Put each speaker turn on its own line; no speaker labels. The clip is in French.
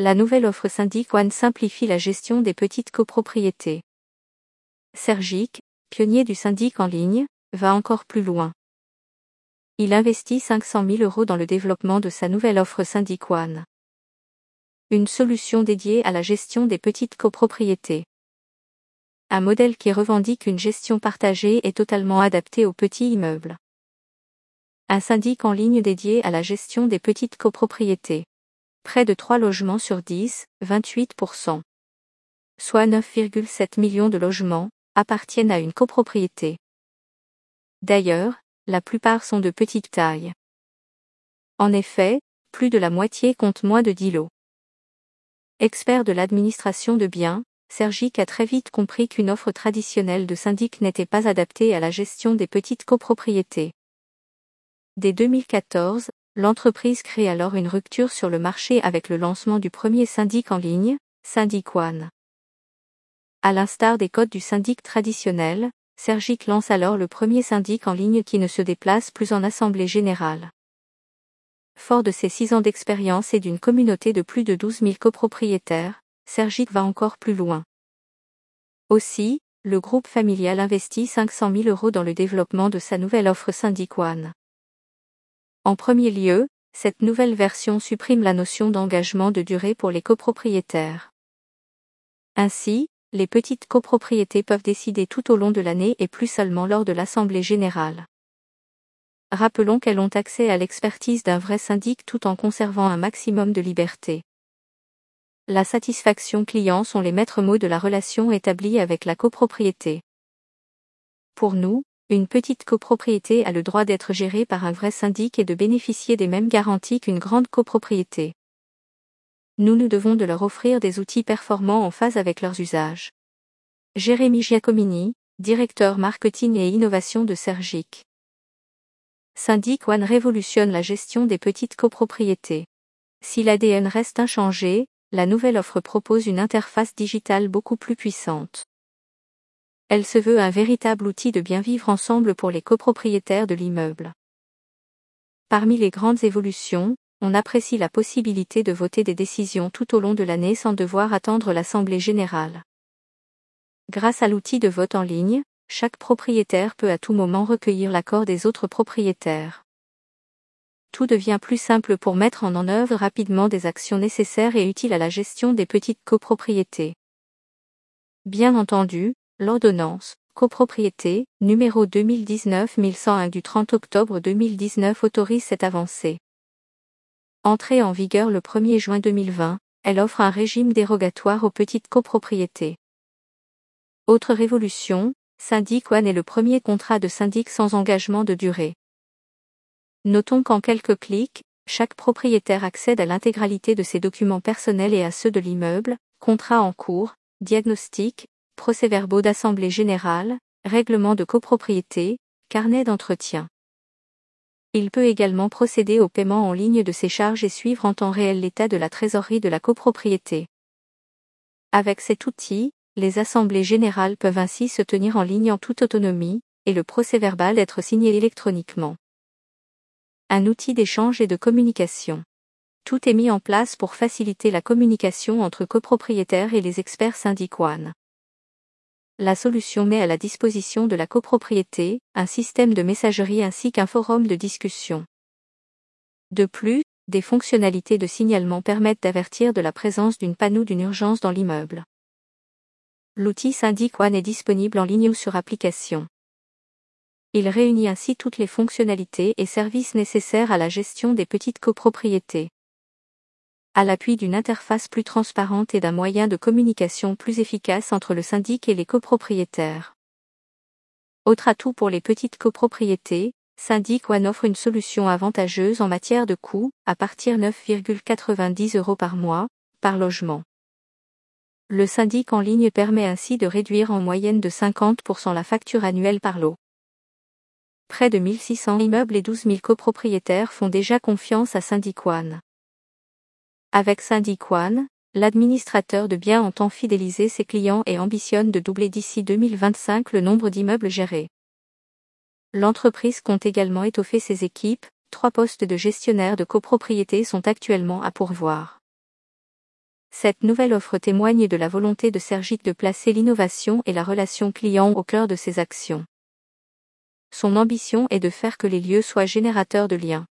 la nouvelle offre Syndic One simplifie la gestion des petites copropriétés. Sergic, pionnier du syndic en ligne, va encore plus loin. Il investit 500 000 euros dans le développement de sa nouvelle offre Syndic One. Une solution dédiée à la gestion des petites copropriétés. Un modèle qui revendique une gestion partagée et totalement adapté aux petits immeubles. Un syndic en ligne dédié à la gestion des petites copropriétés. Près de 3 logements sur 10, 28%. Soit 9,7 millions de logements, appartiennent à une copropriété. D'ailleurs, la plupart sont de petite taille. En effet, plus de la moitié compte moins de 10 lots. Expert de l'administration de biens, Sergic a très vite compris qu'une offre traditionnelle de syndic n'était pas adaptée à la gestion des petites copropriétés. Dès 2014, l'entreprise crée alors une rupture sur le marché avec le lancement du premier syndic en ligne, Syndic One. À l'instar des codes du syndic traditionnel, Sergic lance alors le premier syndic en ligne qui ne se déplace plus en assemblée générale. Fort de ses six ans d'expérience et d'une communauté de plus de 12 000 copropriétaires, Sergic va encore plus loin. Aussi, le groupe familial investit 500 000 euros dans le développement de sa nouvelle offre Syndic One. En premier lieu, cette nouvelle version supprime la notion d'engagement de durée pour les copropriétaires. Ainsi, les petites copropriétés peuvent décider tout au long de l'année et plus seulement lors de l'Assemblée générale. Rappelons qu'elles ont accès à l'expertise d'un vrai syndic tout en conservant un maximum de liberté. La satisfaction client sont les maîtres mots de la relation établie avec la copropriété. Pour nous, une petite copropriété a le droit d'être gérée par un vrai syndic et de bénéficier des mêmes garanties qu'une grande copropriété. Nous nous devons de leur offrir des outils performants en phase avec leurs usages. Jérémy Giacomini, directeur marketing et innovation de Sergic. Syndic One révolutionne la gestion des petites copropriétés. Si l'ADN reste inchangé, la nouvelle offre propose une interface digitale beaucoup plus puissante. Elle se veut un véritable outil de bien vivre ensemble pour les copropriétaires de l'immeuble. Parmi les grandes évolutions, on apprécie la possibilité de voter des décisions tout au long de l'année sans devoir attendre l'Assemblée générale. Grâce à l'outil de vote en ligne, chaque propriétaire peut à tout moment recueillir l'accord des autres propriétaires tout devient plus simple pour mettre en œuvre rapidement des actions nécessaires et utiles à la gestion des petites copropriétés. Bien entendu, l'ordonnance, copropriété, numéro 2019-1101 du 30 octobre 2019 autorise cette avancée. Entrée en vigueur le 1er juin 2020, elle offre un régime dérogatoire aux petites copropriétés. Autre révolution, Syndic One est le premier contrat de syndic sans engagement de durée. Notons qu'en quelques clics, chaque propriétaire accède à l'intégralité de ses documents personnels et à ceux de l'immeuble, contrat en cours, diagnostic, procès-verbaux d'assemblée générale, règlement de copropriété, carnet d'entretien. Il peut également procéder au paiement en ligne de ses charges et suivre en temps réel l'état de la trésorerie de la copropriété. Avec cet outil, les assemblées générales peuvent ainsi se tenir en ligne en toute autonomie, et le procès-verbal être signé électroniquement un outil d'échange et de communication. Tout est mis en place pour faciliter la communication entre copropriétaires et les experts syndic One. La solution met à la disposition de la copropriété un système de messagerie ainsi qu'un forum de discussion. De plus, des fonctionnalités de signalement permettent d'avertir de la présence d'une panne ou d'une urgence dans l'immeuble. L'outil Syndic One est disponible en ligne ou sur application. Il réunit ainsi toutes les fonctionnalités et services nécessaires à la gestion des petites copropriétés. À l'appui d'une interface plus transparente et d'un moyen de communication plus efficace entre le syndic et les copropriétaires. Autre atout pour les petites copropriétés, Syndic One offre une solution avantageuse en matière de coûts, à partir 9,90 euros par mois, par logement. Le syndic en ligne permet ainsi de réduire en moyenne de 50% la facture annuelle par lot. Près de 1600 immeubles et 12 000 copropriétaires font déjà confiance à Syndic One. Avec Syndic One, l'administrateur de biens entend fidéliser ses clients et ambitionne de doubler d'ici 2025 le nombre d'immeubles gérés. L'entreprise compte également étoffer ses équipes, trois postes de gestionnaire de copropriété sont actuellement à pourvoir. Cette nouvelle offre témoigne de la volonté de Sergic de placer l'innovation et la relation client au cœur de ses actions. Son ambition est de faire que les lieux soient générateurs de liens.